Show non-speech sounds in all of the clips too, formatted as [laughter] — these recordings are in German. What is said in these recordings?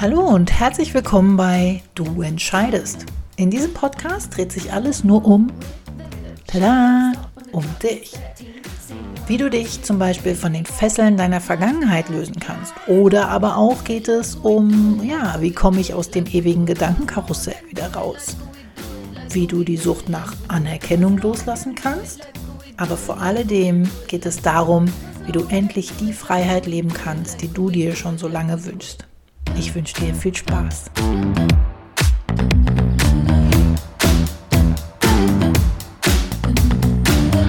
Hallo und herzlich willkommen bei Du entscheidest. In diesem Podcast dreht sich alles nur um, tada, um dich. Wie du dich zum Beispiel von den Fesseln deiner Vergangenheit lösen kannst. Oder aber auch geht es um, ja, wie komme ich aus dem ewigen Gedankenkarussell wieder raus? Wie du die Sucht nach Anerkennung loslassen kannst? Aber vor alledem geht es darum, wie du endlich die Freiheit leben kannst, die du dir schon so lange wünschst. Ich wünsche dir viel Spaß.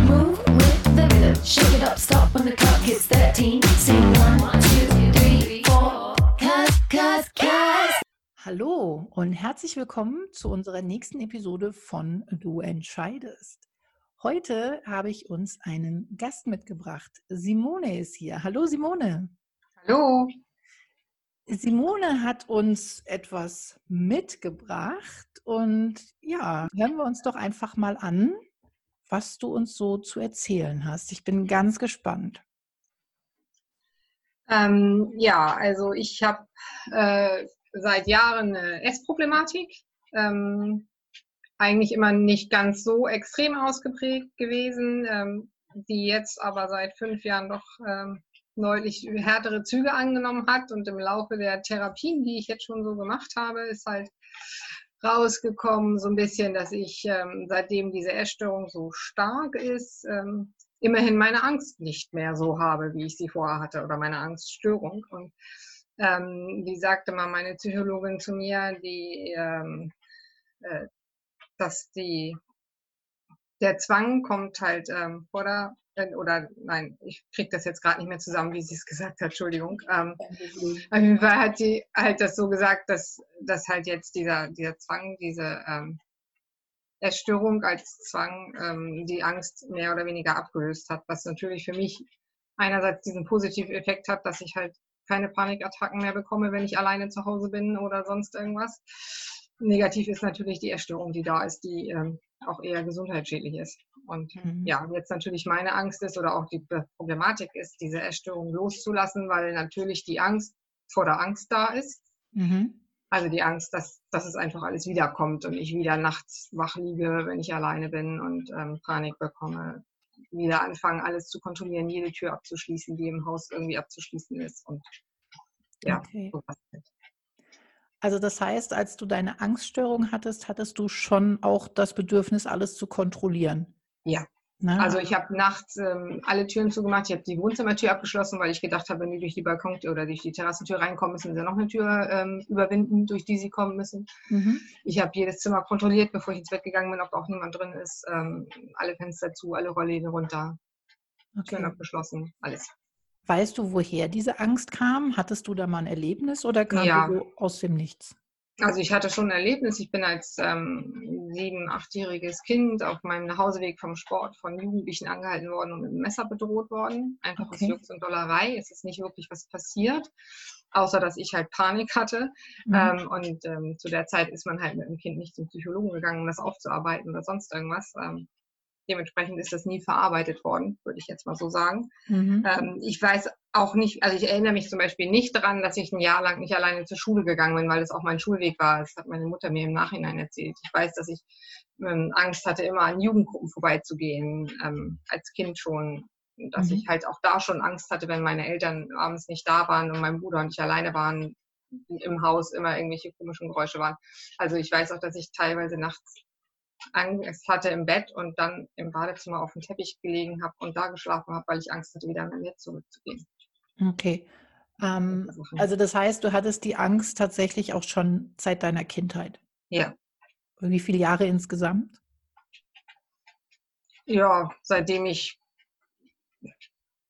Move with the rhythm. Shake it up, stop when the clock hits 13. Sing one, two, three, four. Cause, cause, cause. Hallo und herzlich willkommen zu unserer nächsten Episode von Du entscheidest. Heute habe ich uns einen Gast mitgebracht. Simone ist hier. Hallo Simone. Hallo. Simone hat uns etwas mitgebracht und ja, hören wir uns doch einfach mal an, was du uns so zu erzählen hast. Ich bin ganz gespannt. Ähm, ja, also ich habe äh, seit Jahren eine Essproblematik. Ähm, eigentlich immer nicht ganz so extrem ausgeprägt gewesen, ähm, die jetzt aber seit fünf Jahren doch ähm, neulich härtere Züge angenommen hat. Und im Laufe der Therapien, die ich jetzt schon so gemacht habe, ist halt rausgekommen, so ein bisschen, dass ich, ähm, seitdem diese Essstörung so stark ist, ähm, immerhin meine Angst nicht mehr so habe, wie ich sie vorher hatte, oder meine Angststörung. Und ähm, wie sagte mal meine Psychologin zu mir, die, ähm, äh, dass die, der Zwang kommt halt ähm, vor der, äh, oder nein, ich kriege das jetzt gerade nicht mehr zusammen, wie sie es gesagt hat, Entschuldigung. Ähm, auf jeden Fall hat sie halt das so gesagt, dass, dass halt jetzt dieser, dieser Zwang, diese ähm, Essstörung als Zwang ähm, die Angst mehr oder weniger abgelöst hat, was natürlich für mich einerseits diesen positiven Effekt hat, dass ich halt keine Panikattacken mehr bekomme, wenn ich alleine zu Hause bin oder sonst irgendwas. Negativ ist natürlich die Essstörung, die da ist, die ähm, auch eher gesundheitsschädlich ist. Und Mhm. ja, jetzt natürlich meine Angst ist oder auch die Problematik ist, diese Essstörung loszulassen, weil natürlich die Angst vor der Angst da ist. Mhm. Also die Angst, dass, dass es einfach alles wiederkommt und ich wieder nachts wach liege, wenn ich alleine bin und ähm, Panik bekomme. Wieder anfangen, alles zu kontrollieren, jede Tür abzuschließen, die im Haus irgendwie abzuschließen ist. Und ja, Okay. sowas halt. Also das heißt, als du deine Angststörung hattest, hattest du schon auch das Bedürfnis, alles zu kontrollieren. Ja. Ne? Also ich habe nachts ähm, alle Türen zugemacht. Ich habe die Wohnzimmertür abgeschlossen, weil ich gedacht habe, wenn die durch die Balkontür oder durch die Terrassentür reinkommen, müssen sie noch eine Tür ähm, überwinden, durch die sie kommen müssen. Mhm. Ich habe jedes Zimmer kontrolliert, bevor ich ins Bett gegangen bin, ob auch niemand drin ist. Ähm, alle Fenster zu, alle Rollläden runter, Türen Okay. abgeschlossen, alles. Weißt du, woher diese Angst kam? Hattest du da mal ein Erlebnis oder kam Ja. die so aus dem Nichts? Also ich hatte schon ein Erlebnis. Ich bin als ähm, sieben-, achtjähriges Kind auf meinem Nachhauseweg vom Sport von Jugendlichen angehalten worden und mit einem Messer bedroht worden. Einfach aus Okay. Jux und Dollerei. Es ist nicht wirklich was passiert, außer dass ich halt Panik hatte. Mhm. Ähm, und ähm, zu der Zeit ist man halt mit dem Kind nicht zum Psychologen gegangen, um das aufzuarbeiten oder sonst irgendwas. Dementsprechend ist das nie verarbeitet worden, würde ich jetzt mal so sagen. Mhm. Ähm, ich weiß auch nicht, also ich erinnere mich zum Beispiel nicht daran, dass ich ein Jahr lang nicht alleine zur Schule gegangen bin, weil das auch mein Schulweg war. Das hat meine Mutter mir im Nachhinein erzählt. Ich weiß, dass ich ähm, Angst hatte, immer an Jugendgruppen vorbeizugehen, ähm, als Kind schon. Dass Mhm. ich halt auch da schon Angst hatte, wenn meine Eltern abends nicht da waren und mein Bruder und ich alleine waren, im Haus immer irgendwelche komischen Geräusche waren. Also ich weiß auch, dass ich teilweise nachts Angst hatte im Bett und dann im Badezimmer auf dem Teppich gelegen habe und da geschlafen habe, weil ich Angst hatte, wieder in mein Bett zurückzugehen. Okay. Ähm, also das heißt, du hattest die Angst tatsächlich auch schon seit deiner Kindheit. Ja, Wie viele Jahre insgesamt? ja, seitdem ich,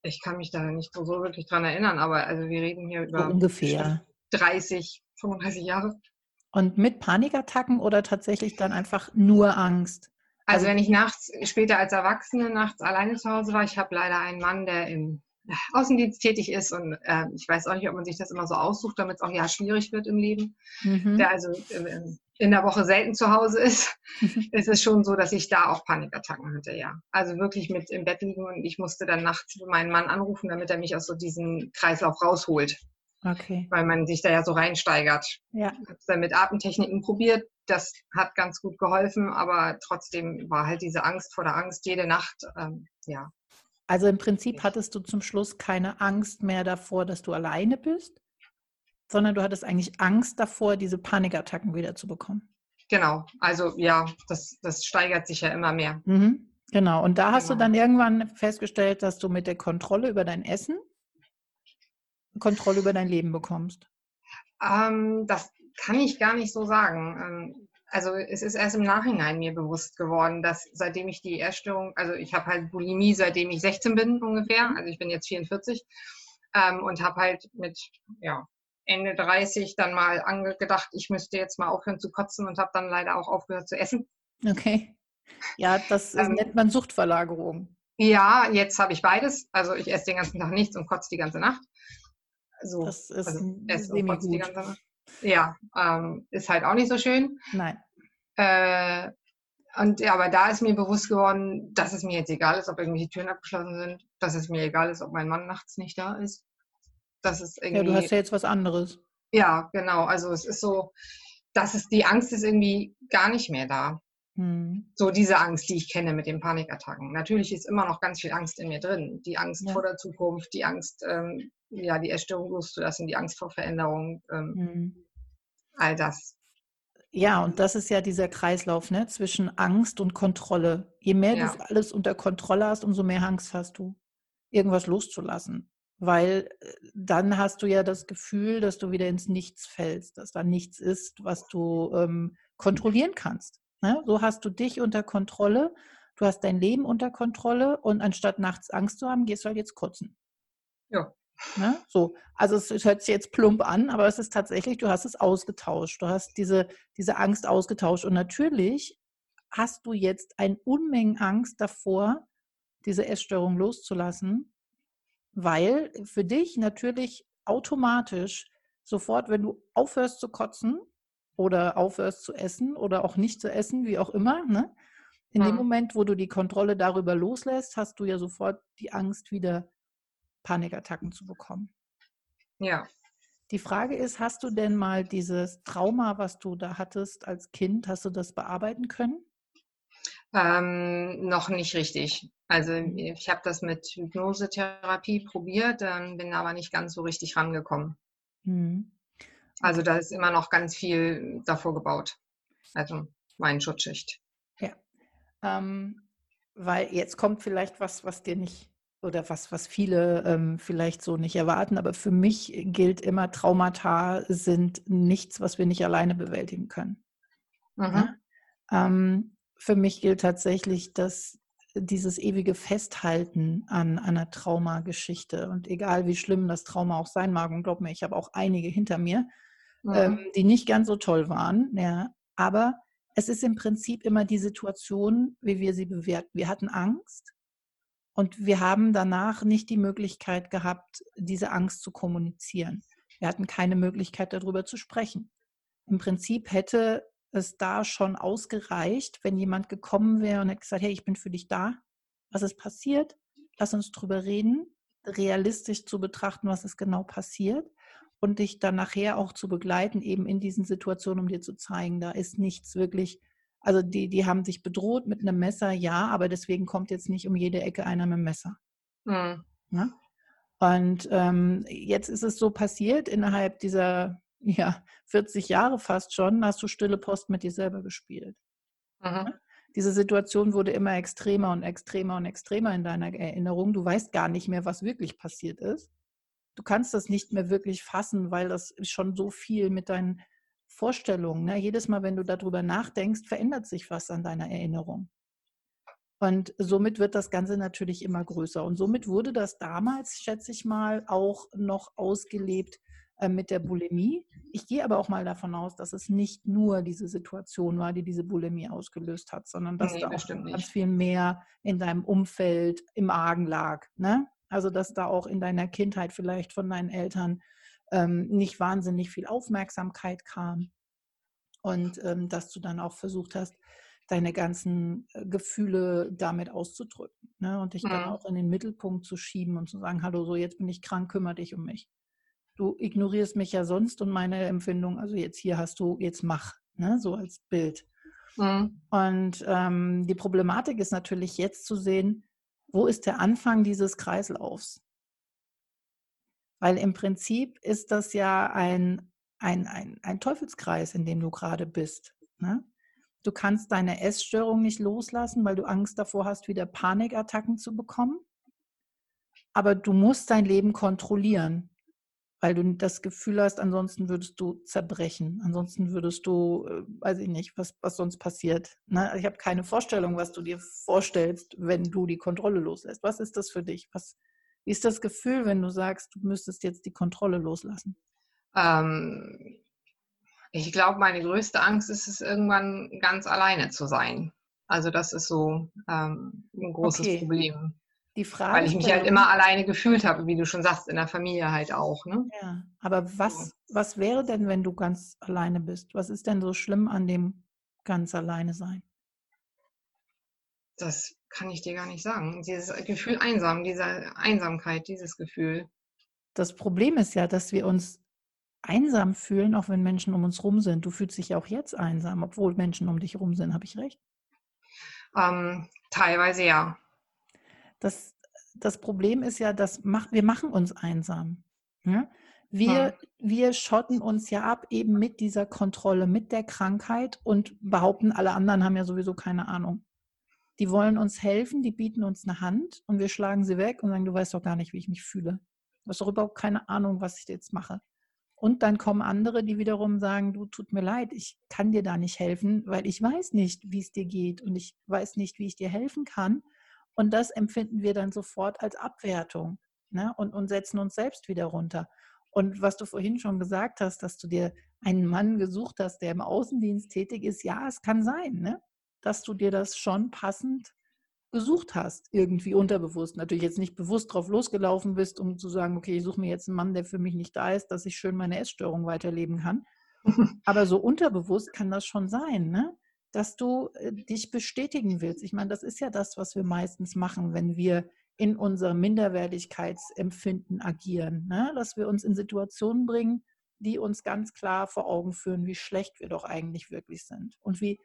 ich kann mich da nicht so, so wirklich dran erinnern, aber also wir reden hier So über ungefähr. 30, 35 Jahre. Und mit Panikattacken oder tatsächlich dann einfach nur Angst? Also Also- wenn ich nachts, später als Erwachsene nachts alleine zu Hause war, ich habe leider einen Mann, der im Außendienst tätig ist und äh, ich weiß auch nicht, ob man sich das immer so aussucht, damit es auch ja schwierig wird im Leben. Mhm. der also äh, in der Woche selten zu Hause ist, ist es schon so, dass ich da auch Panikattacken hatte, ja. Also wirklich mit im Bett liegen und ich musste dann nachts meinen Mann anrufen, damit er mich aus so diesem Kreislauf rausholt. Okay. weil man sich da ja so reinsteigert. Ja. Ich habe es dann mit Atemtechniken probiert, das hat ganz gut geholfen, aber trotzdem war halt diese Angst vor der Angst jede Nacht, ähm, ja. Also im Prinzip hattest du zum Schluss keine Angst mehr davor, dass du alleine bist, sondern du hattest eigentlich Angst davor, diese Panikattacken wieder zu bekommen. Genau, also ja, das, das steigert sich ja immer mehr. Mhm. Genau. Und da hast du Genau. dann irgendwann festgestellt, dass du mit der Kontrolle über dein Essen Kontrolle über dein Leben bekommst. Ähm, das kann ich gar nicht so sagen. Ähm, also es ist erst im Nachhinein mir bewusst geworden, dass seitdem ich die Essstörung, also ich habe halt Bulimie, seitdem ich 16 bin ungefähr, also ich bin jetzt 44 ähm, und habe halt mit ja, Ende 30 dann mal angedacht, ich müsste jetzt mal aufhören zu kotzen und habe dann leider auch aufgehört zu essen. Okay. Ja, das Ähm, nennt man Suchtverlagerung. Ja, jetzt habe ich beides. Also ich esse den ganzen Tag nichts und kotze die ganze Nacht. So, Das ist also semi-gut. Ja, ähm, ist halt auch nicht so schön. Nein. Äh, und ja, aber da ist mir bewusst geworden, dass es mir jetzt egal ist, ob irgendwelche Türen abgeschlossen sind, dass es mir egal ist, ob mein Mann nachts nicht da ist. Das ist Ja, irgendwie. du hast ja jetzt was anderes. ja, genau. Also es ist so, dass es die Angst ist irgendwie gar nicht mehr da. Hm. So diese Angst, die ich kenne mit den Panikattacken. Natürlich ist immer noch ganz viel Angst in mir drin. Die Angst Ja. vor der Zukunft, die Angst, ähm, ja, die Essstörung loszulassen, die Angst vor Veränderung, ähm, Hm. all das. Ja, und das ist ja dieser Kreislauf ne, zwischen Angst und Kontrolle. Je mehr Ja. du alles unter Kontrolle hast, umso mehr Angst hast du, irgendwas loszulassen. Weil äh, dann hast du ja das Gefühl, dass du wieder ins Nichts fällst, dass da nichts ist, was du ähm, kontrollieren kannst. Ne? So hast du dich unter Kontrolle, du hast dein Leben unter Kontrolle und anstatt nachts Angst zu haben, gehst du halt jetzt kotzen. Ja. Ne? So, also es, es hört sich jetzt plump an, aber es ist tatsächlich, du hast es ausgetauscht. Du hast diese, diese Angst ausgetauscht. Und natürlich hast du jetzt ein Unmengen Angst davor, diese Essstörung loszulassen, weil für dich natürlich automatisch sofort, wenn du aufhörst zu kotzen oder aufhörst zu essen oder auch nicht zu essen, wie auch immer, ne? in dem Mhm. Moment, wo du die Kontrolle darüber loslässt, hast du ja sofort die Angst, wieder Panikattacken zu bekommen. Ja. Die Frage ist, hast du denn mal dieses Trauma, was du da hattest als Kind, hast du das bearbeiten können? Ähm, noch nicht richtig. Also Mhm. ich habe das mit Hypnosetherapie probiert, ähm, bin aber nicht ganz so richtig rangekommen. Mhm. Also da ist immer noch ganz viel davor gebaut. Also mein Schutzschicht. Ähm, weil jetzt kommt vielleicht was, was dir nicht oder was, was viele ähm, vielleicht so nicht erwarten, aber für mich gilt immer, Traumata sind nichts, was wir nicht alleine bewältigen können. Mhm. Ne? Ähm, für mich gilt tatsächlich, dass dieses ewige Festhalten an, an einer Traumageschichte und egal wie schlimm das Trauma auch sein mag, und glaub mir, ich habe auch einige hinter mir, Mhm. ähm, die nicht ganz so toll waren, ja, aber es ist im Prinzip immer die Situation, wie wir sie bewerten. Wir hatten Angst und wir haben danach nicht die Möglichkeit gehabt, diese Angst zu kommunizieren. Wir hatten keine Möglichkeit, darüber zu sprechen. Im Prinzip hätte es da schon ausgereicht, wenn jemand gekommen wäre und hätte gesagt, hey, ich bin für dich da. Was ist passiert? Lass uns drüber reden, realistisch zu betrachten, was ist genau passiert und dich dann nachher auch zu begleiten, eben in diesen Situationen, um dir zu zeigen, da ist nichts wirklich, also die, die haben sich bedroht mit einem Messer, ja, aber deswegen kommt jetzt nicht um jede Ecke einer mit dem Messer. Mhm. Ne? Und ähm, jetzt ist es so passiert, innerhalb dieser [laughs] ja, 40 Jahre fast schon, hast du stille Post mit dir selber gespielt. Mhm. Diese Situation wurde immer extremer und extremer und extremer in deiner Erinnerung. Du weißt gar nicht mehr, was wirklich passiert ist. Du kannst das nicht mehr wirklich fassen, weil das schon so viel mit deinen Vorstellungen. Ne? Jedes Mal, wenn du darüber nachdenkst, verändert sich was an deiner Erinnerung. Und somit wird das Ganze natürlich immer größer. Und somit wurde das damals, schätze ich mal, auch noch ausgelebt äh, mit der Bulimie. Ich gehe aber auch mal davon aus, dass es nicht nur diese Situation war, die diese Bulimie ausgelöst hat, sondern dass Nee, da auch ganz nicht. viel mehr in deinem Umfeld im Argen lag. Ne? Also dass da auch in deiner Kindheit vielleicht von deinen Eltern ähm, nicht wahnsinnig viel Aufmerksamkeit kam und ähm, dass du dann auch versucht hast, deine ganzen äh, Gefühle damit auszudrücken ne? und dich dann Mhm. auch in den Mittelpunkt zu schieben und zu sagen, hallo, so jetzt bin ich krank, kümmere dich um mich. du ignorierst mich ja sonst und meine Empfindung, also jetzt hier hast du, jetzt mach, ne? so als Bild. Mhm. Und ähm, die Problematik ist natürlich jetzt zu sehen, wo ist der Anfang dieses Kreislaufs? Weil im Prinzip ist das ja ein, ein, ein, ein Teufelskreis, in dem du gerade bist. Ne? Du kannst deine Essstörung nicht loslassen, weil du Angst davor hast, wieder Panikattacken zu bekommen. Aber du musst dein Leben kontrollieren, weil du das Gefühl hast, ansonsten würdest du zerbrechen. Ansonsten würdest du, äh, weiß ich nicht, was, was sonst passiert. Ne? Ich habe keine Vorstellung, was du dir vorstellst, wenn du die Kontrolle loslässt. Was ist das für dich? Was, wie ist das Gefühl, wenn du sagst, du müsstest jetzt die Kontrolle loslassen? Ähm, ich glaube, meine größte Angst ist es, irgendwann ganz alleine zu sein. Also das ist so ähm, ein großes Okay. Problem. Die Frage Weil ich mich halt immer alleine gefühlt habe, wie du schon sagst, in der Familie halt auch. Ne? Ja, aber was, was wäre denn, wenn du ganz alleine bist? Was ist denn so schlimm an dem ganz alleine sein? Das kann ich dir gar nicht sagen. Dieses Gefühl einsam, diese Einsamkeit, dieses Gefühl. Das Problem ist ja, dass wir uns einsam fühlen, auch wenn Menschen um uns rum sind. Du fühlst dich ja auch jetzt einsam, obwohl Menschen um dich rum sind. Habe ich recht? Ähm, teilweise ja. Das, das Problem ist ja, dass mach, wir machen uns einsam. Ja? Wir, wir schotten uns ja ab eben mit dieser Kontrolle, mit der Krankheit und behaupten, alle anderen haben ja sowieso keine Ahnung. Die wollen uns helfen, die bieten uns eine Hand und wir schlagen sie weg und sagen, du weißt doch gar nicht, wie ich mich fühle. Du hast doch überhaupt keine Ahnung, was ich jetzt mache. Und dann kommen andere, die wiederum sagen, du tut mir leid, ich kann dir da nicht helfen, weil ich weiß nicht, wie es dir geht und ich weiß nicht, wie ich dir helfen kann. Und das empfinden wir dann sofort als Abwertung ne? und, und setzen uns selbst wieder runter. Und was du vorhin schon gesagt hast, dass du dir einen Mann gesucht hast, der im Außendienst tätig ist, ja, es kann sein, ne? dass du dir das schon passend gesucht hast, irgendwie unterbewusst. Natürlich jetzt nicht bewusst drauf losgelaufen bist, um zu sagen, okay, ich suche mir jetzt einen Mann, der für mich nicht da ist, dass ich schön meine Essstörung weiterleben kann. [laughs] Aber so unterbewusst kann das schon sein, ne? Dass du äh, dich bestätigen willst. Ich meine, das ist ja das, was wir meistens machen, wenn wir in unserem Minderwertigkeitsempfinden agieren, ne? dass wir uns in Situationen bringen, die uns ganz klar vor Augen führen, wie schlecht wir doch eigentlich wirklich sind und wie,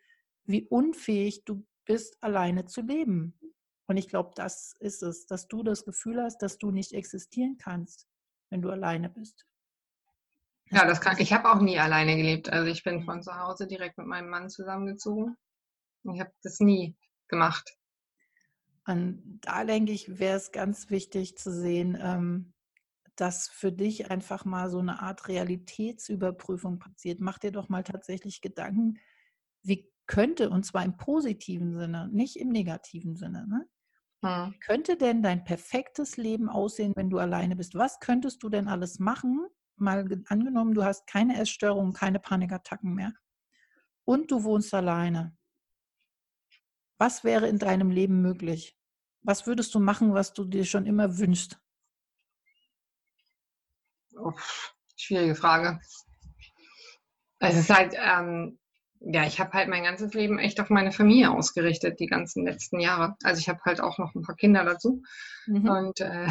wie unfähig du bist, alleine zu leben. Und ich glaube, das ist es, dass du das Gefühl hast, dass du nicht existieren kannst, wenn du alleine bist. Ja, das kann, ich habe auch nie alleine gelebt. Also ich bin von zu Hause direkt mit meinem Mann zusammengezogen. Ich habe das nie gemacht. Und da denke ich, wäre es ganz wichtig zu sehen, ähm, dass für dich einfach mal so eine Art Realitätsüberprüfung passiert. Mach dir doch mal tatsächlich Gedanken, wie könnte, und zwar im positiven Sinne, nicht im negativen Sinne, ne? Hm. Wie könnte denn dein perfektes Leben aussehen, wenn du alleine bist? Was könntest du denn alles machen? Mal ge- angenommen, du hast keine Essstörungen, keine Panikattacken mehr und du wohnst alleine. Was wäre in deinem Leben möglich? Was würdest du machen, was du dir schon immer wünschst? Uff, schwierige Frage. Es ist halt, ähm, ja, ich habe halt mein ganzes Leben echt auf meine Familie ausgerichtet, die ganzen letzten Jahre. Also ich habe halt auch noch ein paar Kinder dazu. Mhm. Und äh,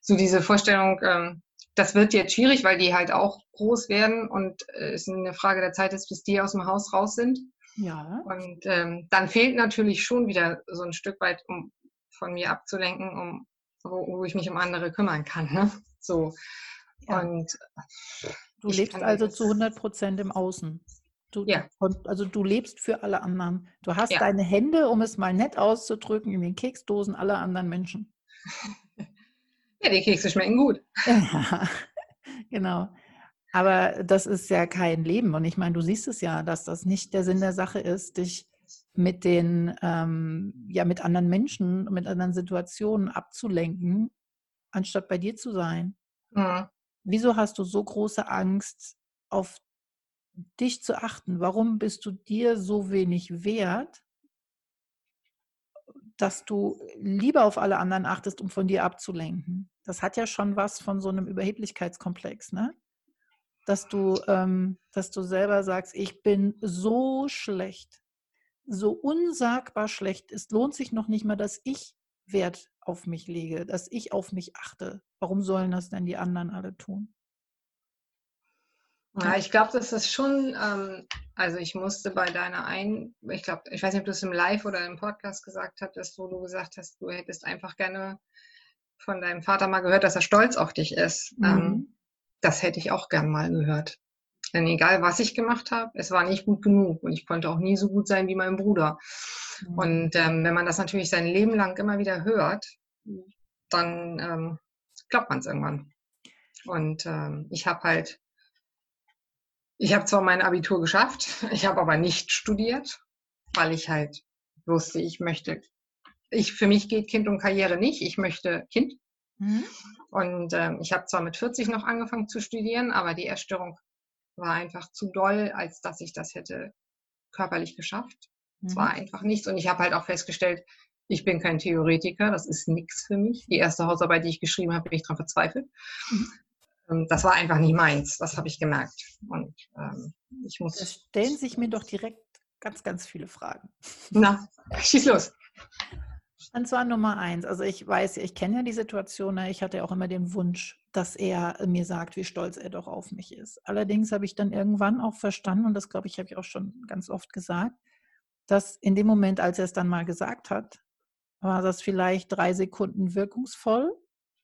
so diese Vorstellung, ähm, das wird jetzt schwierig, weil die halt auch groß werden und äh, es eine Frage der Zeit ist, bis die aus dem Haus raus sind. Ja, Und ähm, dann fehlt natürlich schon wieder so ein Stück weit, um von mir abzulenken, um wo, wo ich mich um andere kümmern kann. Ne? So. Ja. Und du lebst also zu 100 Prozent im Außen. Du, Ja. also du lebst für alle anderen. Du hast Ja. deine Hände, um es mal nett auszudrücken, in den Keksdosen aller anderen Menschen. Ja, die Kekse schmecken gut. [laughs] Ja, genau. Aber das ist ja kein Leben. Und ich meine, du siehst es ja, dass das nicht der Sinn der Sache ist, dich mit den, ähm, ja, mit anderen Menschen, mit anderen Situationen abzulenken, anstatt bei dir zu sein. Mhm. Wieso hast du so große Angst, auf dich zu achten? Warum bist du dir so wenig wert, dass du lieber auf alle anderen achtest, um von dir abzulenken? Das hat ja schon was von so einem Überheblichkeitskomplex, ne? Dass du, ähm, dass du selber sagst, ich bin so schlecht, so unsagbar schlecht. Es lohnt sich noch nicht mal, dass ich Wert auf mich lege, dass ich auf mich achte. Warum sollen das denn die anderen alle tun? Ja, ich glaube, das ist schon, ähm, also ich musste bei deiner ein, ich glaube, ich weiß nicht, ob du es im Live oder im Podcast gesagt hattest, wo du gesagt hast, du hättest einfach gerne von deinem Vater mal gehört, dass er stolz auf dich ist. Mhm. Ähm, das hätte ich auch gern mal gehört. Denn egal, was ich gemacht habe, es war nicht gut genug und ich konnte auch nie so gut sein wie mein Bruder. Mhm. Und ähm, wenn man das natürlich sein Leben lang immer wieder hört, dann ähm, glaubt man es irgendwann. Und ähm, ich habe halt, ich habe zwar mein Abitur geschafft, [laughs] ich habe aber nicht studiert, weil ich halt wusste, ich möchte, ich für mich geht Kind und Karriere nicht, ich möchte Kind. Mhm. Und ähm, ich habe zwar mit 40 noch angefangen zu studieren, aber die Erstörung war einfach zu doll, als dass ich das hätte körperlich geschafft. Es war Mhm. einfach nichts. Und ich habe halt auch festgestellt, ich bin kein Theoretiker, das ist nichts für mich. Die erste Hausarbeit, die ich geschrieben habe, bin ich dran verzweifelt. Mhm. Ähm, Das war einfach nicht meins, das habe ich gemerkt. Und ähm, ich Da muss, stellen sich mir doch direkt ganz, ganz viele Fragen. na, schieß los. Und zwar Nummer eins. Also ich weiß, ich kenne ja die Situation, ne? ich hatte ja auch immer den Wunsch, dass er mir sagt, wie stolz er doch auf mich ist. Allerdings habe ich dann irgendwann auch verstanden, und das glaube ich, habe ich auch schon ganz oft gesagt, dass in dem Moment, als er es dann mal gesagt hat, war das vielleicht drei Sekunden wirkungsvoll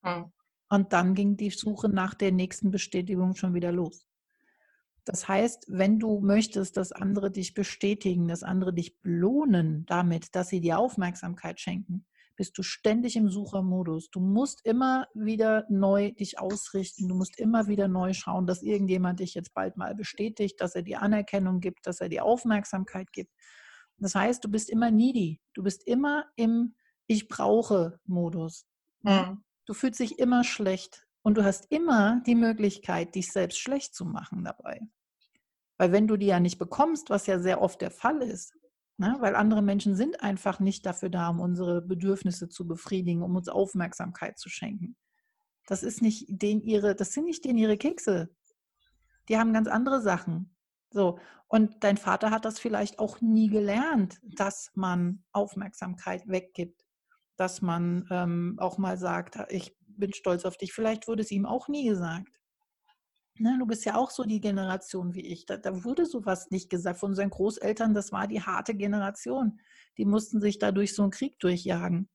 Hm. Und dann ging die Suche nach der nächsten Bestätigung schon wieder los. Das heißt, wenn du möchtest, dass andere dich bestätigen, dass andere dich belohnen damit, dass sie dir Aufmerksamkeit schenken, bist du ständig im Suchermodus. Du musst immer wieder neu dich ausrichten. Du musst immer wieder neu schauen, dass irgendjemand dich jetzt bald mal bestätigt, dass er dir Anerkennung gibt, dass er dir Aufmerksamkeit gibt. Das heißt, du bist immer needy. Du bist immer im Ich brauche Modus. Hm. Du fühlst dich immer schlecht und du hast immer die Möglichkeit, dich selbst schlecht zu machen dabei. Weil wenn du die ja nicht bekommst, was ja sehr oft der Fall ist, ne, weil andere Menschen sind einfach nicht dafür da, um unsere Bedürfnisse zu befriedigen, um uns Aufmerksamkeit zu schenken. Das ist nicht den ihre, das sind nicht denen ihre Kekse. Die haben ganz andere Sachen. So, und dein Vater hat das vielleicht auch nie gelernt, dass man Aufmerksamkeit weggibt, dass man ähm, auch mal sagt, ich bin stolz auf dich. Vielleicht wurde es ihm auch nie gesagt. Ne, du bist ja auch so die Generation wie ich. Da, da wurde sowas nicht gesagt von unseren Großeltern. Das war die harte Generation. Die mussten sich da durch so einen Krieg durchjagen.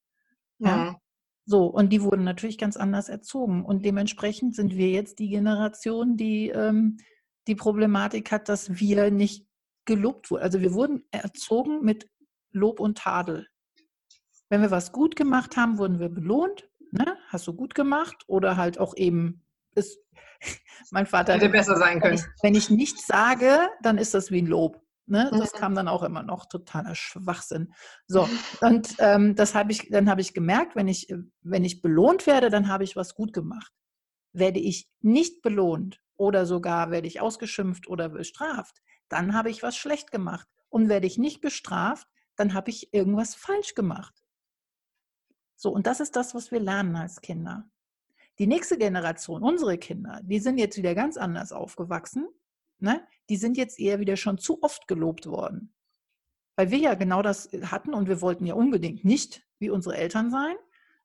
Ja? Hm. So, und die wurden natürlich ganz anders erzogen. Und dementsprechend sind wir jetzt die Generation, die ähm, die Problematik hat, dass wir nicht gelobt wurden. Also wir wurden erzogen mit Lob und Tadel. Wenn wir was gut gemacht haben, wurden wir belohnt. Ne? Hast du gut gemacht? Oder halt auch eben, ist, [laughs] mein Vater Hätte besser sein wenn können. ich, wenn ich nichts sage, dann ist das wie ein Lob. Ne? Das Mhm. kam dann auch immer noch totaler Schwachsinn. So, und ähm, das habe ich, dann habe ich gemerkt, wenn ich, wenn ich belohnt werde, dann habe ich was gut gemacht. Werde ich nicht belohnt oder sogar werde ich ausgeschimpft oder bestraft, dann habe ich was schlecht gemacht. Und werde ich nicht bestraft, dann habe ich irgendwas falsch gemacht. So, und das ist das, was wir lernen als Kinder. Die nächste Generation, unsere Kinder, die sind jetzt wieder ganz anders aufgewachsen. Ne? Die sind jetzt eher wieder schon zu oft gelobt worden. Weil wir ja genau das hatten und wir wollten ja unbedingt nicht wie unsere Eltern sein.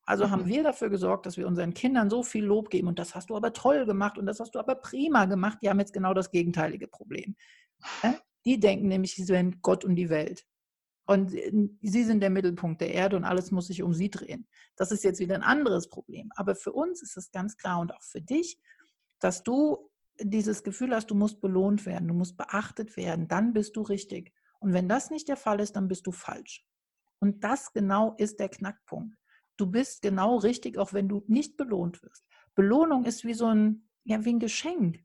Also haben Mhm. wir dafür gesorgt, dass wir unseren Kindern so viel Lob geben und das hast du aber toll gemacht und das hast du aber prima gemacht. Die haben jetzt genau das gegenteilige Problem. Ne? Die denken nämlich, sie wären Gott und die Welt. Und sie sind der Mittelpunkt der Erde und alles muss sich um sie drehen. Das ist jetzt wieder ein anderes Problem. Aber für uns ist es ganz klar und auch für dich, dass du dieses Gefühl hast, du musst belohnt werden, du musst beachtet werden, dann bist du richtig. Und wenn das nicht der Fall ist, dann bist du falsch. Und das genau ist der Knackpunkt. Du bist genau richtig, auch wenn du nicht belohnt wirst. Belohnung ist wie so ein, ja, wie ein Geschenk.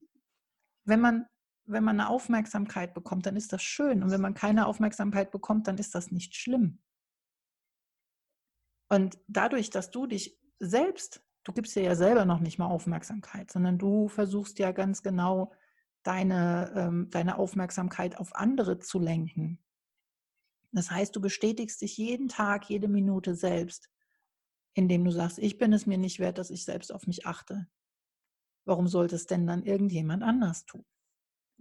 Wenn man, wenn man eine Aufmerksamkeit bekommt, dann ist das schön. Und wenn man keine Aufmerksamkeit bekommt, dann ist das nicht schlimm. Und dadurch, dass du dich selbst, du gibst dir ja selber noch nicht mal Aufmerksamkeit, sondern du versuchst ja ganz genau deine, ähm, deine Aufmerksamkeit auf andere zu lenken. Das heißt, du bestätigst dich jeden Tag, jede Minute selbst, indem du sagst, ich bin es mir nicht wert, dass ich selbst auf mich achte. Warum sollte es denn dann irgendjemand anders tun?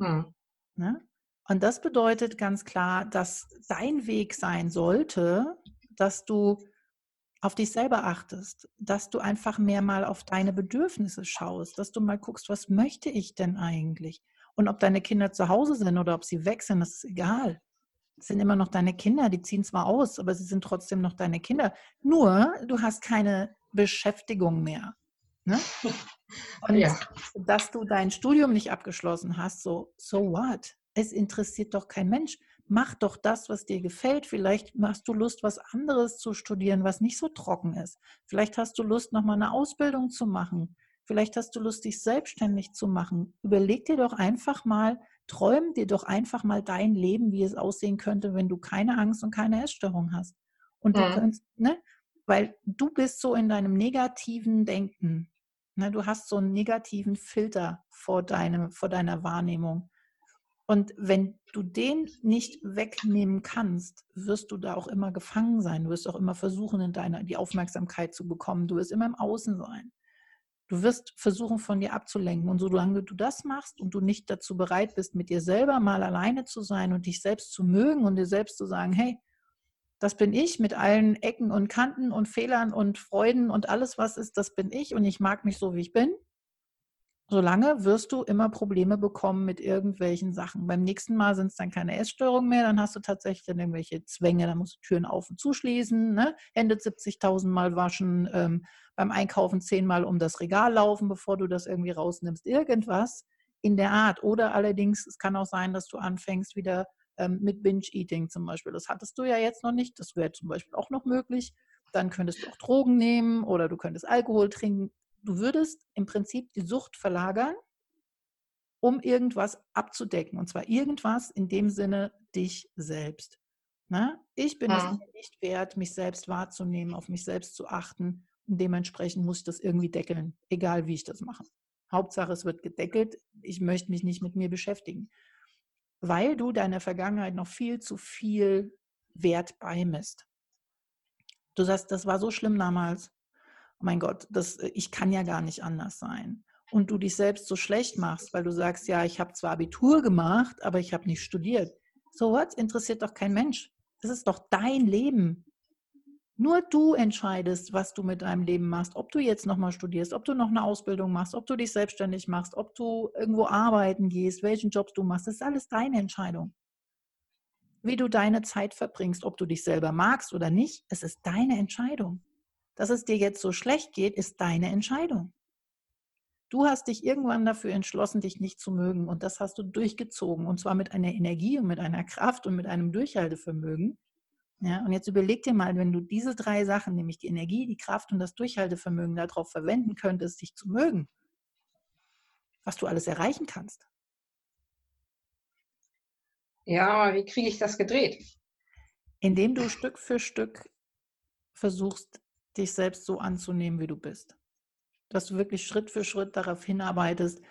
Hm. Ne? Und das bedeutet ganz klar, dass dein Weg sein sollte, dass du auf dich selber achtest, dass du einfach mehr mal auf deine Bedürfnisse schaust, dass du mal guckst, was möchte ich denn eigentlich? Und ob deine Kinder zu Hause sind oder ob sie weg sind, das ist egal. Es sind immer noch deine Kinder, die ziehen zwar aus, aber sie sind trotzdem noch deine Kinder. Nur, du hast keine Beschäftigung mehr. Ne? [laughs] Und Ja. dass du dein Studium nicht abgeschlossen hast, so, so what? Es interessiert doch kein Mensch. Mach doch das, was dir gefällt. Vielleicht hast du Lust, was anderes zu studieren, was nicht so trocken ist. Vielleicht hast du Lust, nochmal eine Ausbildung zu machen. Vielleicht hast du Lust, dich selbstständig zu machen. Überleg dir doch einfach mal, träum dir doch einfach mal dein Leben, wie es aussehen könnte, wenn du keine Angst und keine Essstörung hast. Und du Mhm. kannst, ne? Weil du bist so in deinem negativen Denken. Ne? Du hast so einen negativen Filter vor, deinem, vor deiner Wahrnehmung. Und wenn du den nicht wegnehmen kannst, wirst du da auch immer gefangen sein. Du wirst auch immer versuchen, in deiner, die Aufmerksamkeit zu bekommen. Du wirst immer im Außen sein. Du wirst versuchen, von dir abzulenken. Und solange du das machst und du nicht dazu bereit bist, mit dir selber mal alleine zu sein und dich selbst zu mögen und dir selbst zu sagen, hey, das bin ich mit allen Ecken und Kanten und Fehlern und Freuden und alles, was ist, das bin ich und ich mag mich so, wie ich bin. Solange wirst du immer Probleme bekommen mit irgendwelchen Sachen. Beim nächsten Mal sind es dann keine Essstörungen mehr, dann hast du tatsächlich dann irgendwelche Zwänge, dann musst du Türen auf und zuschließen, ne? Hände 70.000 Mal waschen, ähm, beim Einkaufen zehnmal um das Regal laufen, bevor du das irgendwie rausnimmst. Irgendwas in der Art. Oder allerdings, es kann auch sein, dass du anfängst wieder ähm, mit Binge-Eating zum Beispiel. Das hattest du ja jetzt noch nicht. Das wäre zum Beispiel auch noch möglich. Dann könntest du auch Drogen nehmen oder du könntest Alkohol trinken. Du würdest im Prinzip die Sucht verlagern, um irgendwas abzudecken. Und zwar irgendwas in dem Sinne dich selbst. Na? Ich bin es Ja. mir nicht wert, mich selbst wahrzunehmen, auf mich selbst zu achten. Und dementsprechend muss ich das irgendwie deckeln, egal wie ich das mache. Hauptsache, es wird gedeckelt. Ich möchte mich nicht mit mir beschäftigen, weil du deiner Vergangenheit noch viel zu viel Wert beimisst. Du sagst, das war so schlimm damals. Oh mein Gott, das, ich kann ja gar nicht anders sein. Und du dich selbst so schlecht machst, weil du sagst, ja, ich habe zwar Abitur gemacht, aber ich habe nicht studiert. So was interessiert doch kein Mensch. Das ist doch dein Leben. Nur du entscheidest, was du mit deinem Leben machst. Ob du jetzt nochmal studierst, ob du noch eine Ausbildung machst, ob du dich selbstständig machst, ob du irgendwo arbeiten gehst, welchen Job du machst. Das ist alles deine Entscheidung. Wie du deine Zeit verbringst, ob du dich selber magst oder nicht, es ist deine Entscheidung. Dass es dir jetzt so schlecht geht, ist deine Entscheidung. Du hast dich irgendwann dafür entschlossen, dich nicht zu mögen und das hast du durchgezogen und zwar mit einer Energie und mit einer Kraft und mit einem Durchhaltevermögen. Ja, und jetzt überleg dir mal, wenn du diese drei Sachen, nämlich die Energie, die Kraft und das Durchhaltevermögen darauf verwenden könntest, dich zu mögen, was du alles erreichen kannst. Ja, aber wie kriege ich das gedreht? Indem du Stück für Stück versuchst, dich selbst so anzunehmen, wie du bist. Dass du wirklich Schritt für Schritt darauf hinarbeitest,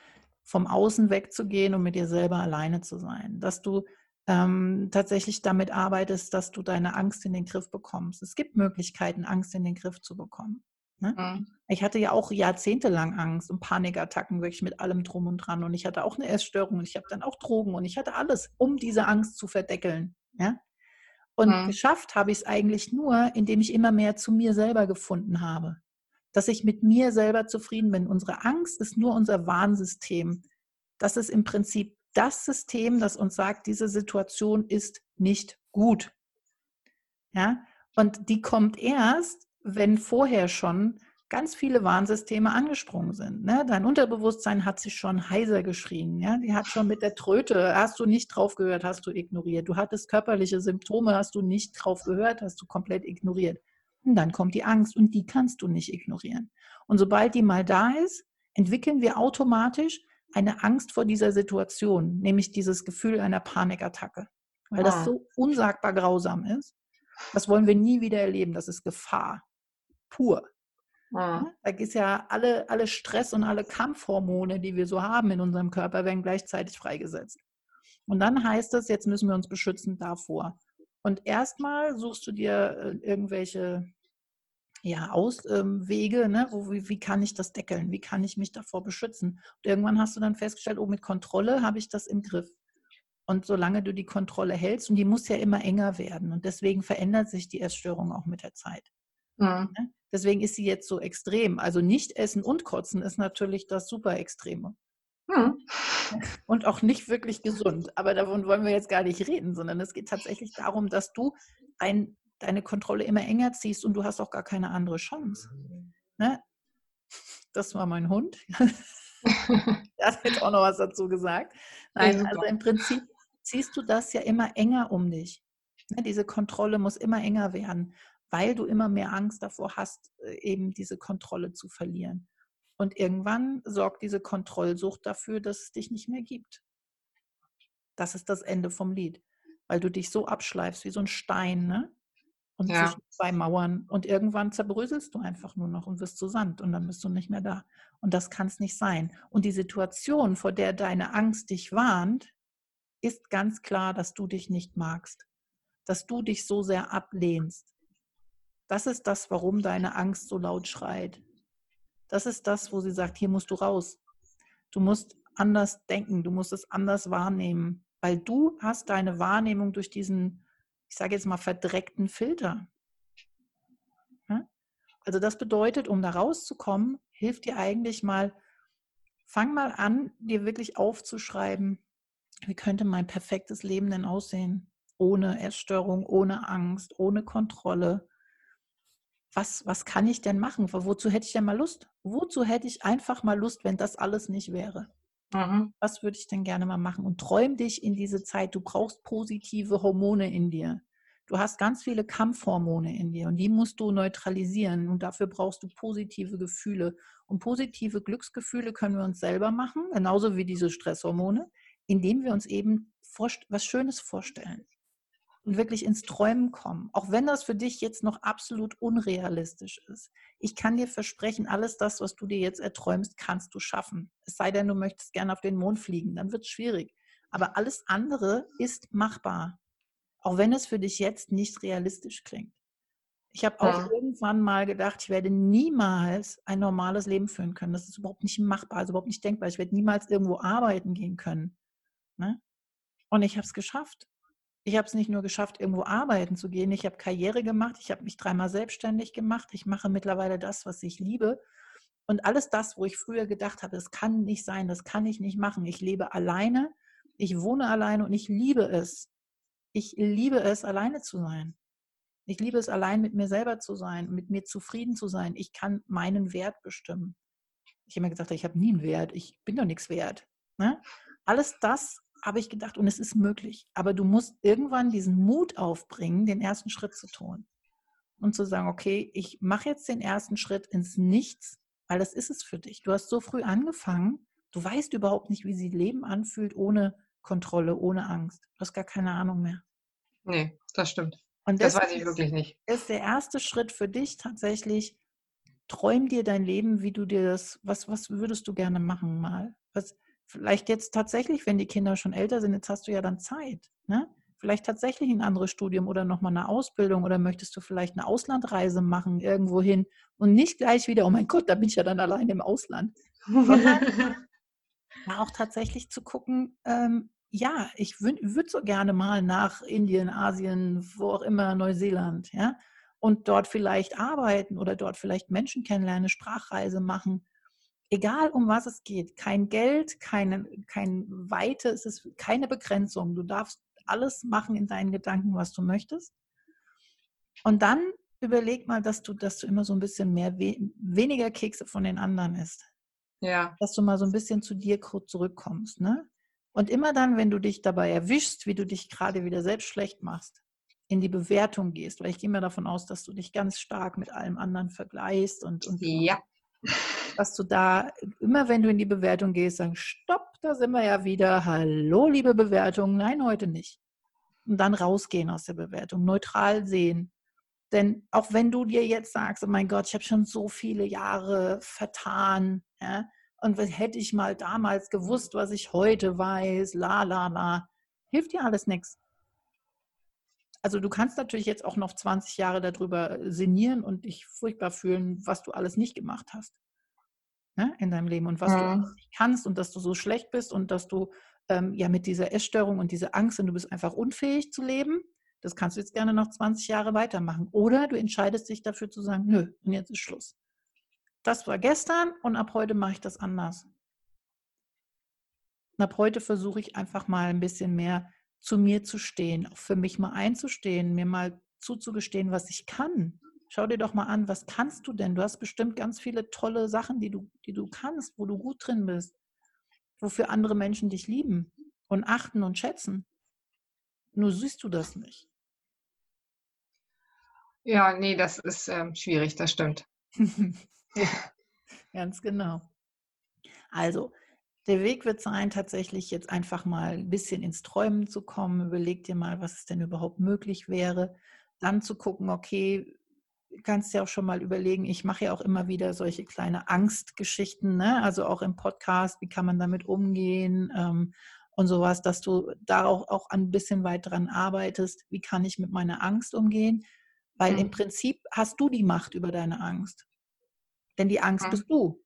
vom Außen wegzugehen und mit dir selber alleine zu sein. Dass du ähm, tatsächlich damit arbeitest, dass du deine Angst in den Griff bekommst. Es gibt Möglichkeiten, Angst in den Griff zu bekommen. Ne? Mhm. Ich hatte ja auch jahrzehntelang Angst und Panikattacken, wirklich mit allem drum und dran. Und ich hatte auch eine Essstörung und ich habe dann auch Drogen und ich hatte alles, um diese Angst zu verdeckeln. Ja? Und Mhm. geschafft habe ich es eigentlich nur, indem ich immer mehr zu mir selber gefunden habe. Dass ich mit mir selber zufrieden bin. Unsere Angst ist nur unser Warnsystem. Das ist im Prinzip das System, das uns sagt, diese Situation ist nicht gut. Ja? Und die kommt erst, wenn vorher schon ganz viele Warnsysteme angesprungen sind. Ne? Dein Unterbewusstsein hat sich schon heiser geschrien. Ja? Die hat schon mit der Tröte, hast du nicht drauf gehört, hast du ignoriert. Du hattest körperliche Symptome, hast du nicht drauf gehört, hast du komplett ignoriert. Und dann kommt die Angst und die kannst du nicht ignorieren. Und sobald die mal da ist, entwickeln wir automatisch eine Angst vor dieser Situation, nämlich dieses Gefühl einer Panikattacke. Weil das Ah. so unsagbar grausam ist. Das wollen wir nie wieder erleben. Das ist Gefahr. Pur. Mhm. Da ist ja alle, alle Stress und alle Kampfhormone, die wir so haben in unserem Körper, werden gleichzeitig freigesetzt. Und dann heißt es, jetzt müssen wir uns beschützen davor. Und erstmal suchst du dir äh, irgendwelche ja, Auswege, ne? Wo, wie, wie kann ich das deckeln? Wie kann ich mich davor beschützen? Und irgendwann hast du dann festgestellt, oh, mit Kontrolle habe ich das im Griff. Und solange du die Kontrolle hältst, und die muss ja immer enger werden, und deswegen verändert sich die Essstörung auch mit der Zeit. Mhm. Ne? Deswegen ist sie jetzt so extrem. Also nicht essen und kotzen ist natürlich das super Extreme. Mhm. und auch nicht wirklich gesund. Aber davon wollen wir jetzt gar nicht reden, sondern es geht tatsächlich darum, dass du ein, deine Kontrolle immer enger ziehst und du hast auch gar keine andere Chance. Ne? Das war mein Hund. [laughs] er hat jetzt auch noch was dazu gesagt. Nein, also im Prinzip ziehst du das ja immer enger um dich. Ne, Diese Kontrolle muss immer enger werden, weil du immer mehr Angst davor hast, äh, eben diese Kontrolle zu verlieren. Und irgendwann sorgt diese Kontrollsucht dafür, dass es dich nicht mehr gibt. Das ist das Ende vom Lied, weil du dich so abschleifst wie so ein Stein, ne? Und Ja. zwischen zwei Mauern. Und irgendwann zerbröselst du einfach nur noch und wirst zu Sand und dann bist du nicht mehr da. Und das kann es nicht sein. Und die Situation, vor der deine Angst dich warnt, ist ganz klar, dass du dich nicht magst, dass du dich so sehr ablehnst. Das ist das, warum deine Angst so laut schreit. Das ist das, wo sie sagt, hier musst du raus. Du musst anders denken, du musst es anders wahrnehmen, weil du hast deine Wahrnehmung durch diesen, ich sage jetzt mal, verdreckten Filter. Also das bedeutet, um da rauszukommen, hilft dir eigentlich mal, fang mal an, dir wirklich aufzuschreiben, wie könnte mein perfektes Leben denn aussehen? Ohne Essstörung, ohne Angst, ohne Kontrolle. Was, was kann ich denn machen? Wo- Wozu hätte ich denn mal Lust? Wozu hätte ich einfach mal Lust, wenn das alles nicht wäre? Mhm. Was würde ich denn gerne mal machen? Und träum dich in diese Zeit. Du brauchst positive Hormone in dir. Du hast ganz viele Kampfhormone in dir und die musst du neutralisieren und dafür brauchst du positive Gefühle. Und positive Glücksgefühle können wir uns selber machen, genauso wie diese Stresshormone, indem wir uns eben was Schönes vorstellen und wirklich ins Träumen kommen. Auch wenn das für dich jetzt noch absolut unrealistisch ist. Ich kann dir versprechen, alles das, was du dir jetzt erträumst, kannst du schaffen. Es sei denn, du möchtest gerne auf den Mond fliegen, dann wird es schwierig. Aber alles andere ist machbar. Auch wenn es für dich jetzt nicht realistisch klingt. Ich habe auch Ja. irgendwann mal gedacht, ich werde niemals ein normales Leben führen können. Das ist überhaupt nicht machbar, also überhaupt nicht denkbar. Ich werde niemals irgendwo arbeiten gehen können. Ne? Und ich habe es geschafft. Ich habe es nicht nur geschafft, irgendwo arbeiten zu gehen. Ich habe Karriere gemacht. Ich habe mich dreimal selbstständig gemacht. Ich mache mittlerweile das, was ich liebe. Und alles das, wo ich früher gedacht habe, das kann nicht sein, das kann ich nicht machen. Ich lebe alleine, ich wohne alleine und ich liebe es. Ich liebe es, alleine zu sein. Ich liebe es, allein mit mir selber zu sein, mit mir zufrieden zu sein. Ich kann meinen Wert bestimmen. Ich habe mir gesagt, ich habe nie einen Wert. Ich bin doch nichts wert. Ne? Alles das habe ich gedacht und es ist möglich. Aber du musst irgendwann diesen Mut aufbringen, den ersten Schritt zu tun. Und zu sagen, okay, ich mache jetzt den ersten Schritt ins Nichts, weil das ist es für dich. Du hast so früh angefangen, du weißt überhaupt nicht, wie sich Leben anfühlt ohne Kontrolle, ohne Angst. Du hast gar keine Ahnung mehr. Nee, das stimmt. Und Das weiß ich wirklich nicht. ist der erste Schritt für dich tatsächlich, träum dir dein Leben, wie du dir das, was, was würdest du gerne machen mal? Was, vielleicht jetzt tatsächlich, wenn die Kinder schon älter sind, jetzt hast du ja dann Zeit, ne? Vielleicht tatsächlich ein anderes Studium oder nochmal eine Ausbildung oder möchtest du vielleicht eine Auslandreise machen irgendwo hin und nicht gleich wieder, oh mein Gott, da bin ich ja dann allein im Ausland. [laughs] Auch tatsächlich zu gucken, ähm, ja, ich würde so gerne mal nach Indien, Asien, wo auch immer, Neuseeland, ja, und dort vielleicht arbeiten oder dort vielleicht Menschen kennenlernen, eine Sprachreise machen. Egal um was es geht, kein Geld, keine, kein Weite, es ist keine Begrenzung. Du darfst alles machen in deinen Gedanken, was du möchtest. Und dann überleg mal, dass du, dass du immer so ein bisschen mehr, we weniger Kekse von den anderen isst ja, dass du mal so ein bisschen zu dir kurz zurückkommst. Ne? Und immer dann, wenn du dich dabei erwischst, wie du dich gerade wieder selbst schlecht machst, in die Bewertung gehst, weil ich gehe mal davon aus, dass du dich ganz stark mit allem anderen vergleichst und, und ja, dass du da immer, wenn du in die Bewertung gehst, sagst, stopp, da sind wir ja wieder, hallo liebe Bewertung, nein, heute nicht. Und dann rausgehen aus der Bewertung, neutral sehen. Denn auch wenn du dir jetzt sagst, oh mein Gott, ich habe schon so viele Jahre vertan, ja, und was hätte ich mal damals gewusst, was ich heute weiß, la la la, hilft dir alles nichts. Also du kannst natürlich jetzt auch noch 20 Jahre darüber sinnieren und dich furchtbar fühlen, was du alles nicht gemacht hast ne, in deinem Leben und was du Mhm. nicht kannst und dass du so schlecht bist und dass du ähm, ja mit dieser Essstörung und dieser Angst und du bist einfach unfähig zu leben. Das kannst du jetzt gerne noch 20 Jahre weitermachen. Oder du entscheidest dich dafür zu sagen, nö, und jetzt ist Schluss. Das war gestern und ab heute mache ich das anders. ab heute versuche ich einfach mal ein bisschen mehr zu mir zu stehen, auch für mich mal einzustehen, mir mal zuzugestehen, was ich kann. Schau dir doch mal an, was kannst du denn? Du hast bestimmt ganz viele tolle Sachen, die du, die du kannst, wo du gut drin bist, wofür andere Menschen dich lieben und achten und schätzen. Nur siehst du das nicht. Ja, nee, das ist ähm, schwierig, das stimmt. [laughs] ja, ganz genau. Also, der Weg wird sein, tatsächlich jetzt einfach mal ein bisschen ins Träumen zu kommen. Überleg dir mal, was es denn überhaupt möglich wäre. Dann zu gucken, okay, kannst dir auch schon mal überlegen, ich mache ja auch immer wieder solche kleine Angstgeschichten, ne? also auch im Podcast, wie kann man damit umgehen ähm, und sowas, dass du da auch, auch ein bisschen weit dran arbeitest, wie kann ich mit meiner Angst umgehen, weil mhm. im Prinzip hast du die Macht über deine Angst. Denn die Angst mhm. bist du.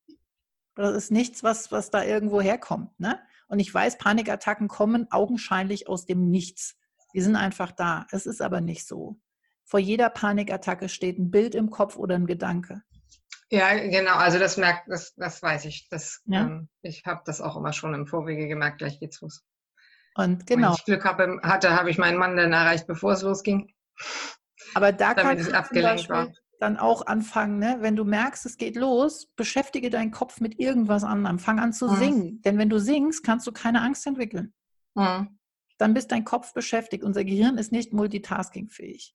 Das ist nichts, was, was da irgendwo herkommt. Ne? Und ich weiß, Panikattacken kommen augenscheinlich aus dem Nichts. Die sind einfach da. Es ist aber nicht so. Vor jeder Panikattacke steht ein Bild im Kopf oder ein Gedanke. Ja, genau. Also das merkt, das, das weiß ich. Das, ja? ähm, ich habe das auch immer schon im Vorwege gemerkt. Gleich geht's los. Und genau. Wenn ich Glück habe, hatte, habe ich meinen Mann dann erreicht, bevor es losging. Aber da kann ich abgelenkt war dann auch anfangen, ne? wenn du merkst, es geht los, beschäftige deinen Kopf mit irgendwas anderem. Fang an zu mhm. singen. Denn wenn du singst, kannst du keine Angst entwickeln. Mhm. Dann bist dein Kopf beschäftigt. Unser Gehirn ist nicht multitaskingfähig.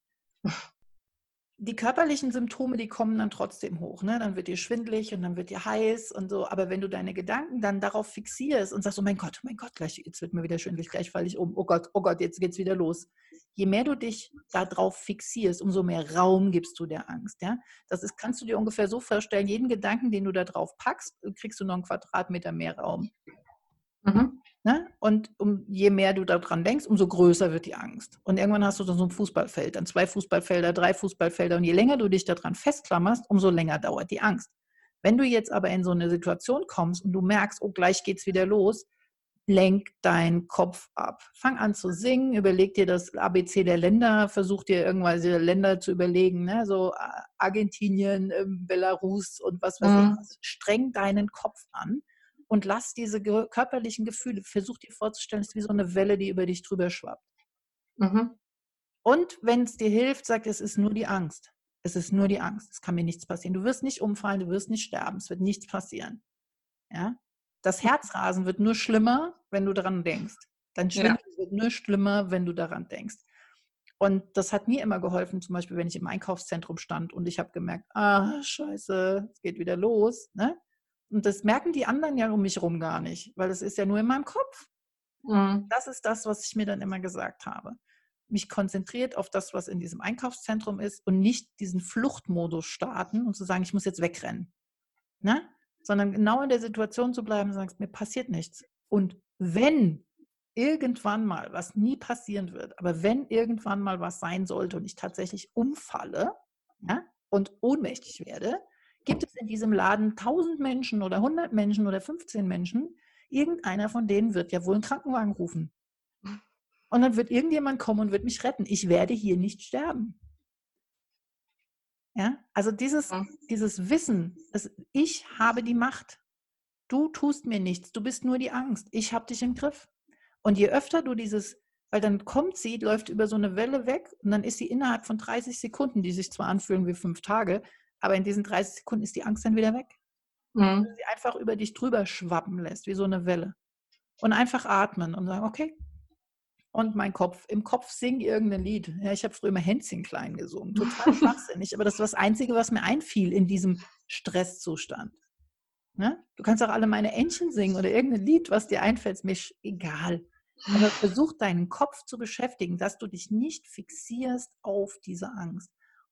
Die körperlichen Symptome, die kommen dann trotzdem hoch. Ne? Dann wird dir schwindlig und dann wird dir heiß und so. Aber wenn du deine Gedanken dann darauf fixierst und sagst, oh mein Gott, oh mein Gott, gleich, jetzt wird mir wieder schwindlig, gleich falle ich um, oh Gott, oh Gott, jetzt geht's wieder los. Je mehr du dich darauf fixierst, umso mehr Raum gibst du der Angst. Ja? Das ist, kannst du dir ungefähr so vorstellen, jeden Gedanken, den du da drauf packst, kriegst du noch einen Quadratmeter mehr Raum. Mhm. Ne? Und um, je mehr du daran denkst, umso größer wird die Angst. Und irgendwann hast du so ein Fußballfeld, dann zwei Fußballfelder, drei Fußballfelder. Und je länger du dich daran festklammerst, umso länger dauert die Angst. Wenn du jetzt aber in so eine Situation kommst und du merkst, oh, gleich geht's wieder los, lenk deinen Kopf ab. Fang an zu singen, überleg dir das ABC der Länder, versuch dir irgendwelche Länder zu überlegen, ne? so äh, Argentinien, ähm, Belarus und was weiß mhm. ich. Streng deinen Kopf an und lass diese körperlichen Gefühle, versuch dir vorzustellen, es ist wie so eine Welle, die über dich drüber schwappt. Mhm. Und wenn es dir hilft, sag, es ist nur die Angst. Es ist nur die Angst. Es kann mir nichts passieren. Du wirst nicht umfallen, du wirst nicht sterben. Es wird nichts passieren. Ja? Das Herzrasen wird nur schlimmer, wenn du daran denkst. Dein Schwindel ja. wird nur schlimmer, wenn du daran denkst. Und das hat mir immer geholfen, zum Beispiel, wenn ich im Einkaufszentrum stand und ich habe gemerkt, ah, scheiße, es geht wieder los. Ne? Und das merken die anderen ja um mich herum gar nicht, weil es ist ja nur in meinem Kopf. Mhm. Das ist das, was ich mir dann immer gesagt habe. Mich konzentriert auf das, was in diesem Einkaufszentrum ist und nicht diesen Fluchtmodus starten und zu sagen, ich muss jetzt wegrennen. Ne? Sondern genau in der Situation zu bleiben und sagen, mir passiert nichts. Und wenn irgendwann mal, was nie passieren wird, aber wenn irgendwann mal was sein sollte und ich tatsächlich umfalle ja, und ohnmächtig werde, Gibt es in diesem Laden 1000 Menschen oder 100 Menschen oder 15 Menschen, irgendeiner von denen wird ja wohl einen Krankenwagen rufen. [laughs] Und dann wird irgendjemand kommen und wird mich retten. Ich werde hier nicht sterben. Ja, also dieses, dieses Wissen, dass ich habe die Macht. Du tust mir nichts, du bist nur die Angst. Ich habe dich im Griff. Und je öfter du dieses, weil dann kommt sie, läuft über so eine Welle weg und dann ist sie innerhalb von 30 Sekunden, die sich zwar anfühlen wie fünf Tage, aber in diesen 30 Sekunden ist die Angst dann wieder weg. Mhm. sie einfach über dich drüber schwappen lässt, wie so eine Welle. Und einfach atmen und sagen, okay. Und mein Kopf, im Kopf sing irgendein Lied. Ja, ich habe früher immer Hänschen klein gesungen. Total [laughs] schwachsinnig. aber das war das Einzige, was mir einfiel in diesem Stresszustand. Ne? Du kannst auch alle meine Entchen singen oder irgendein Lied, was dir einfällt, ist mir egal. Aber versuch deinen Kopf zu beschäftigen, dass du dich nicht fixierst auf diese Angst.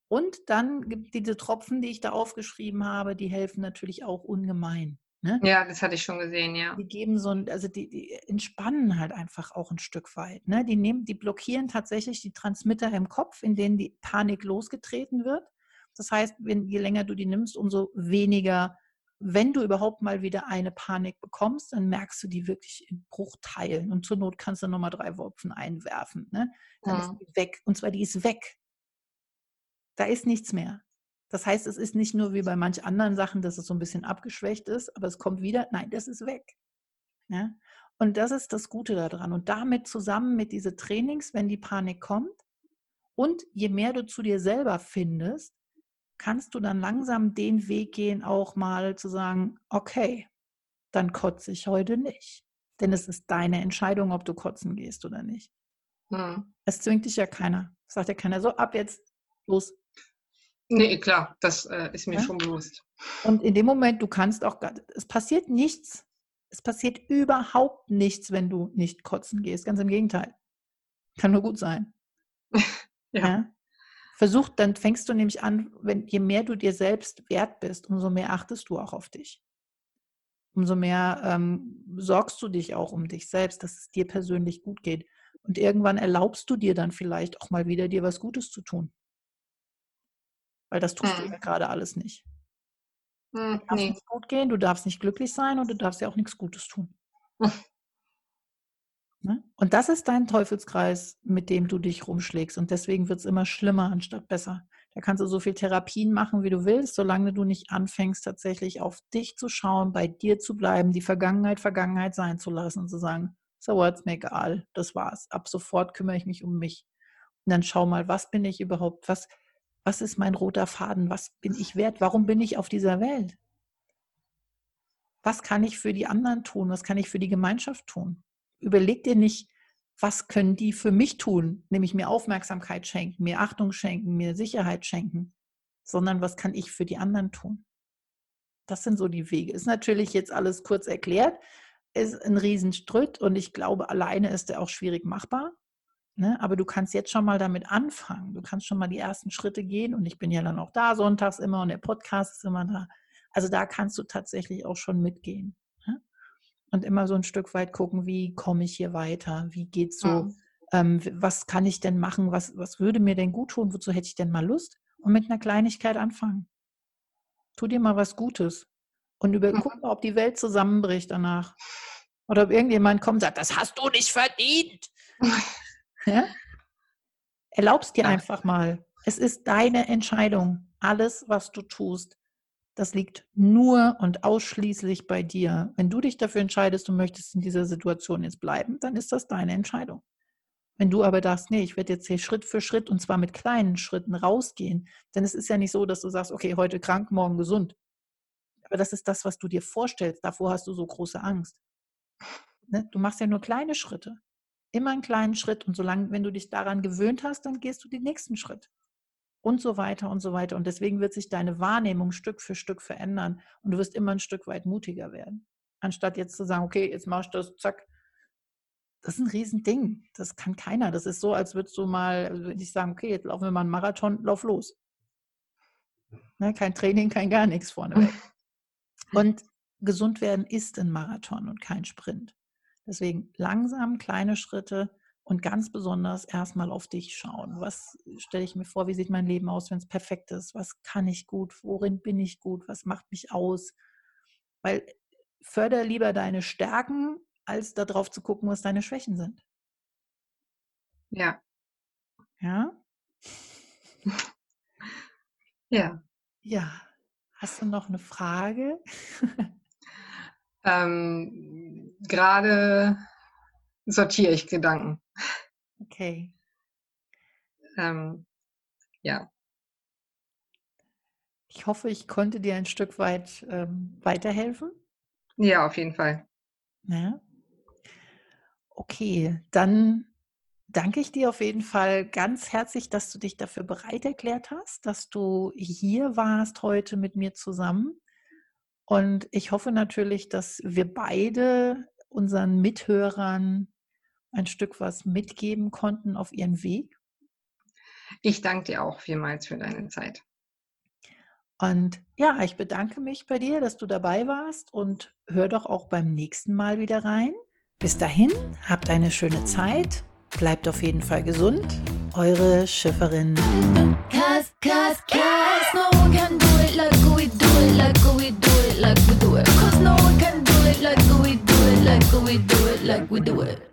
Und dann gibt diese Tropfen, die ich da aufgeschrieben habe, die helfen natürlich auch ungemein. Ne? Ja, das hatte ich schon gesehen, ja. Die geben so ein, also die, die entspannen halt einfach auch ein Stück weit. Ne? Die nehmen, die blockieren tatsächlich die Transmitter im Kopf, in denen die Panik losgetreten wird. Das heißt, wenn, je länger du die nimmst, umso weniger, wenn du überhaupt mal wieder eine Panik bekommst, dann merkst du die wirklich in Bruchteilen. Und zur Not kannst du nochmal drei Wopfen einwerfen. Ne? Dann ja. ist die weg. Und zwar die ist weg. Da ist nichts mehr. Das heißt, es ist nicht nur wie bei manch anderen Sachen, dass es so ein bisschen abgeschwächt ist, aber es kommt wieder, nein, das ist weg. Ja? Und das ist das Gute daran. Und damit zusammen mit diesen Trainings, wenn die Panik kommt, und je mehr du zu dir selber findest, kannst du dann langsam den Weg gehen, auch mal zu sagen, okay, dann kotze ich heute nicht. Denn es ist deine Entscheidung, ob du kotzen gehst oder nicht. Hm. Es zwingt dich ja keiner. Es sagt ja keiner so, ab jetzt, los. Nee, klar, das äh, ist mir Ja? schon bewusst. Und in dem Moment, du kannst auch, es passiert nichts. Es passiert überhaupt nichts, wenn du nicht kotzen gehst. Ganz im Gegenteil. Kann nur gut sein. [laughs] Ja. Versuch, dann fängst du nämlich an, wenn, je mehr du dir selbst wert bist, umso mehr achtest du auch auf dich. Umso mehr ähm, sorgst du dich auch um dich selbst, dass es dir persönlich gut geht. Und irgendwann erlaubst du dir dann vielleicht auch mal wieder, dir was Gutes zu tun. Weil das tust du Hm. ja gerade alles nicht. Hm, darf nee. nicht gut gehen, du darfst nicht glücklich sein und du darfst ja auch nichts Gutes tun. [laughs] Ne? Und das ist dein Teufelskreis, mit dem du dich rumschlägst. Und deswegen wird es immer schlimmer anstatt besser. Da kannst du so viel Therapien machen, wie du willst, solange du nicht anfängst, tatsächlich auf dich zu schauen, bei dir zu bleiben, die Vergangenheit Vergangenheit sein zu lassen und zu sagen, so what's mir egal, das war's. Ab sofort kümmere ich mich um mich. Und dann schau mal, was bin ich überhaupt? Was, was ist mein roter Faden? Was bin ich wert? Warum bin ich auf dieser Welt? Was kann ich für die anderen tun? Was kann ich für die Gemeinschaft tun? Überleg dir nicht, was können die für mich tun? Nämlich mir Aufmerksamkeit schenken, mir Achtung schenken, mir Sicherheit schenken, sondern was kann ich für die anderen tun? Das sind so die Wege. Ist natürlich jetzt alles kurz erklärt, ist ein Riesenstrütt und ich glaube, alleine ist der auch schwierig machbar. Ne? Aber du kannst jetzt schon mal damit anfangen. Du kannst schon mal die ersten Schritte gehen und ich bin ja dann auch da sonntags immer und der Podcast ist immer da. Also da kannst du tatsächlich auch schon mitgehen. Ne? Und immer so ein Stück weit gucken, wie komme ich hier weiter? Wie geht's so? Hm. Ähm, w- was kann ich denn machen? Was, was würde mir denn gut tun? Wozu hätte ich denn mal Lust? Und mit einer Kleinigkeit anfangen. Tu dir mal was Gutes. Und über, Mhm. guck mal, ob die Welt zusammenbricht danach. Oder ob irgendjemand kommt und sagt, das hast du nicht verdient. [laughs] Ja? Erlaubst dir Ja. einfach mal. Es ist deine Entscheidung. Alles, was du tust, das liegt nur und ausschließlich bei dir. Wenn du dich dafür entscheidest, du möchtest in dieser Situation jetzt bleiben, dann ist das deine Entscheidung. Wenn du aber sagst, nee, ich werde jetzt hier Schritt für Schritt und zwar mit kleinen Schritten rausgehen, denn es ist ja nicht so, dass du sagst, okay, heute krank, morgen gesund. Aber das ist das, was du dir vorstellst. Davor hast du so große Angst. Ne? Du machst ja nur kleine Schritte. Immer einen kleinen Schritt und solange, wenn du dich daran gewöhnt hast, dann gehst du den nächsten Schritt. Und so weiter und so weiter. Und deswegen wird sich deine Wahrnehmung Stück für Stück verändern und du wirst immer ein Stück weit mutiger werden. Anstatt jetzt zu sagen, okay, jetzt machst du das, zack. Das ist ein Riesending. Das kann keiner. Das ist so, als würdest du mal, würde ich sagen, okay, jetzt laufen wir mal einen Marathon, lauf los. Ne, kein Training, kein gar nichts vorneweg. [laughs] Und gesund werden ist ein Marathon und kein Sprint. Deswegen langsam kleine Schritte und ganz besonders erstmal auf dich schauen. Was stelle ich mir vor? Wie sieht mein Leben aus, wenn es perfekt ist? Was kann ich gut? Worin bin ich gut? Was macht mich aus? Weil förder lieber deine Stärken, als darauf zu gucken, was deine Schwächen sind. Ja. Ja? [laughs] Ja. Ja. Hast du noch eine Frage? [laughs] Ähm, Gerade sortiere ich Gedanken. Okay. Ähm, ja. Ich hoffe, ich konnte dir ein Stück weit ähm, weiterhelfen. Ja, auf jeden Fall. Ja. Okay, dann danke ich dir auf jeden Fall ganz herzlich, dass du dich dafür bereit erklärt hast, dass du hier warst heute mit mir zusammen. Und ich hoffe natürlich, dass wir beide unseren Mithörern ein Stück was mitgeben konnten auf ihren Weg. Ich danke dir auch vielmals für deine Zeit. Und ja, ich bedanke mich bei dir, dass du dabei warst und hör doch auch beim nächsten Mal wieder rein. Bis dahin, habt eine schöne Zeit, bleibt auf jeden Fall gesund. Eure Schifferin. Cause, cause, cause no like we do it. Cause no one can do it like we do it, like we do it, like we do it.